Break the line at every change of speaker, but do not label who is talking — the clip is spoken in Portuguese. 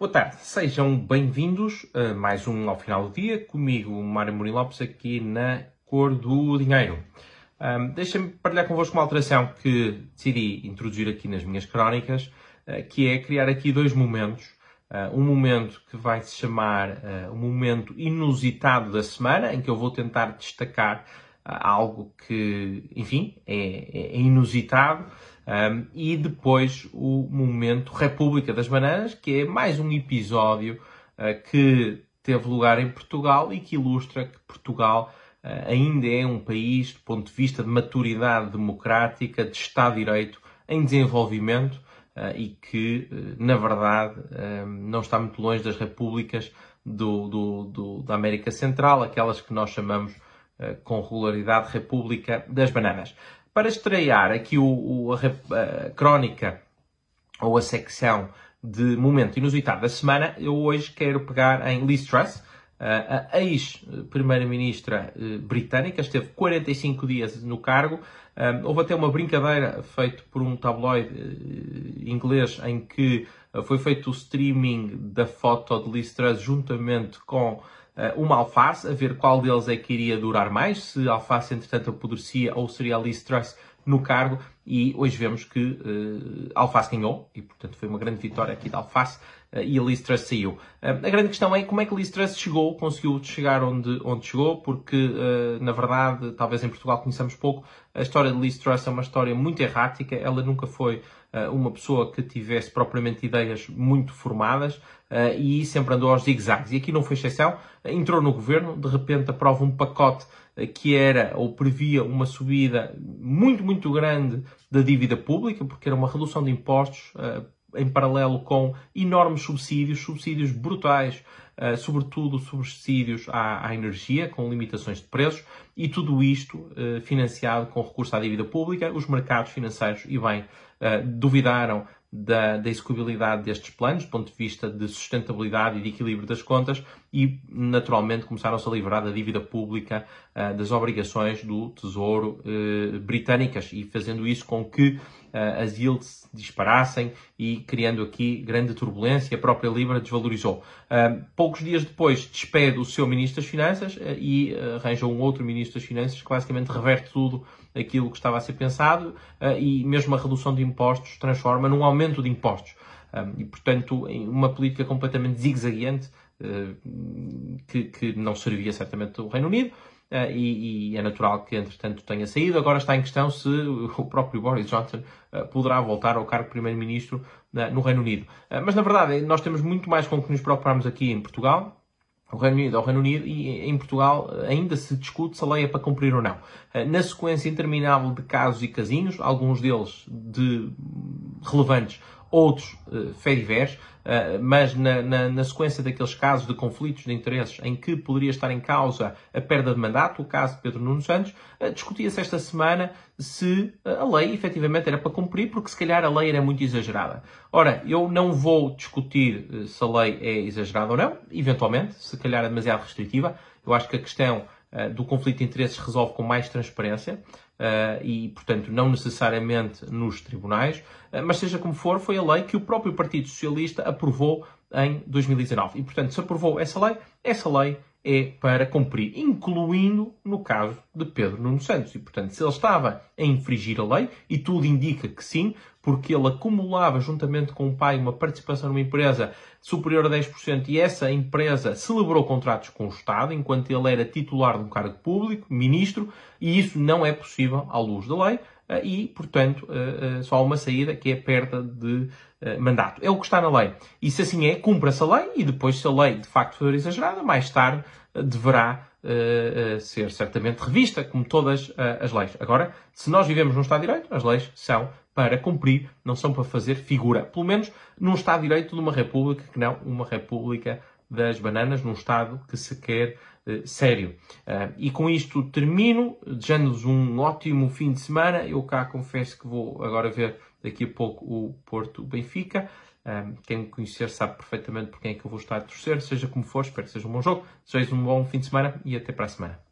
Boa tarde, sejam bem-vindos a mais um ao final do dia, comigo, Mário Mourinho Lopes, aqui na Cor do Dinheiro. Um, Deixem-me partilhar convosco uma alteração que decidi introduzir aqui nas minhas crónicas, uh, que é criar aqui dois momentos. Uh, um momento que vai se chamar uh, um momento inusitado da semana, em que eu vou tentar destacar algo que, enfim, é, é inusitado. Um, e depois o momento República das Bananas, que é mais um episódio uh, que teve lugar em Portugal e que ilustra que Portugal uh, ainda é um país, do ponto de vista de maturidade democrática, de Estado de Direito, em desenvolvimento uh, e que, na verdade, não está muito longe das repúblicas do, do, do, da América Central, aquelas que nós chamamos com regularidade República das Bananas. Para estrear aqui o, o a, a, crónica ou a secção de momento inusitado da semana, eu hoje quero pegar em Liz Truss, a ex-primeira-ministra eh, britânica, esteve 45 dias no cargo. Houve até uma brincadeira feita por um tabloide eh, inglês em que eh, foi feito o streaming da foto de Liz Truss juntamente com uma alface, a ver qual deles é que iria durar mais, se a alface entretanto apodrecia ou seria a Liz Truss no cargo e hoje vemos que uh, Alface ganhou e portanto foi uma grande vitória aqui da Alface e a Liz Truss saiu. Uh, a grande questão é como é que a Liz Truss chegou, conseguiu chegar onde, onde chegou, porque na verdade, talvez em Portugal conheçamos pouco, a história de Liz Truss é uma história muito errática, ela nunca foi uma pessoa que tivesse propriamente ideias muito formadas e sempre andou aos zigzags. E aqui não foi exceção, entrou no governo, de repente aprova um pacote que era ou previa uma subida muito, muito grande da dívida pública, porque era uma redução de impostos em paralelo com enormes subsídios, subsídios brutais, uh, sobretudo subsídios à, à, energia, com limitações de preços, e tudo isto uh, financiado com recurso à dívida pública. Os mercados financeiros, e bem, duvidaram da, da execuibilidade destes planos, do ponto de vista de sustentabilidade e de equilíbrio das contas, e naturalmente começaram-se a livrar da dívida pública, uh, das obrigações do Tesouro uh, britânicas, e fazendo isso com que uh, as yields disparassem e criando aqui grande turbulência, a própria Libra desvalorizou. poucos dias depois despede o seu Ministro das Finanças e arranja um outro Ministro das Finanças que basicamente reverte tudo aquilo que estava a ser pensado e mesmo a redução de impostos transforma num aumento de impostos. e, portanto, uma política completamente zigue-zagueante que, que, não servia certamente o Reino Unido. Uh, e, e, é natural que, entretanto, tenha saído. Agora está em questão se o próprio Boris Johnson uh, poderá voltar ao cargo de Primeiro-Ministro uh, no Reino Unido. mas, na verdade, nós temos muito mais com que nos preocuparmos aqui em Portugal. O Reino Unido ao Reino Unido e em Portugal ainda se discute se a lei é para cumprir ou não. Na sequência interminável de casos e casinhos, alguns deles de relevantes, outros uh, fediveres, uh, mas na, na, na, sequência daqueles casos de conflitos de interesses em que poderia estar em causa a perda de mandato, o caso de Pedro Nuno Santos, uh, discutia-se esta semana se a lei efetivamente era para cumprir, porque se calhar a lei era muito exagerada. Ora, eu não vou discutir se a lei é exagerada ou não, eventualmente, se calhar é demasiado restritiva. Eu acho que a questão do conflito de interesses resolve com mais transparência uh, e, portanto, não necessariamente nos tribunais, uh, mas seja como for, foi a lei que o próprio Partido Socialista aprovou em 2019. E, portanto, se aprovou essa lei, essa lei é para cumprir, incluindo no caso de Pedro Nuno Santos. E, portanto, se ele estava a infringir a lei, e tudo indica que sim, porque ele acumulava juntamente com o pai uma participação numa empresa superior a 10% e essa empresa celebrou contratos com o Estado enquanto ele era titular de um cargo público, ministro, e isso não é possível à luz da lei e, portanto, eh, eh, só há uma saída que é a perda de mandato. É o que está na lei. E se assim é, cumpra-se a lei e depois, se a lei de facto for exagerada, mais tarde deverá ser certamente revista, como todas as leis. Agora, se nós vivemos num Estado de Direito, as leis são para cumprir, não são para fazer figura. Pelo menos num Estado de Direito de uma República que não uma República das Bananas, num Estado que se quer sério. e com isto termino, desejando-vos um ótimo fim de semana. Eu cá confesso que vou agora ver daqui a pouco o Porto Benfica. Um, quem me conhecer sabe perfeitamente por quem é que eu vou estar a torcer, seja como for, espero que seja um bom jogo. Desejo um bom fim de semana e até para a semana.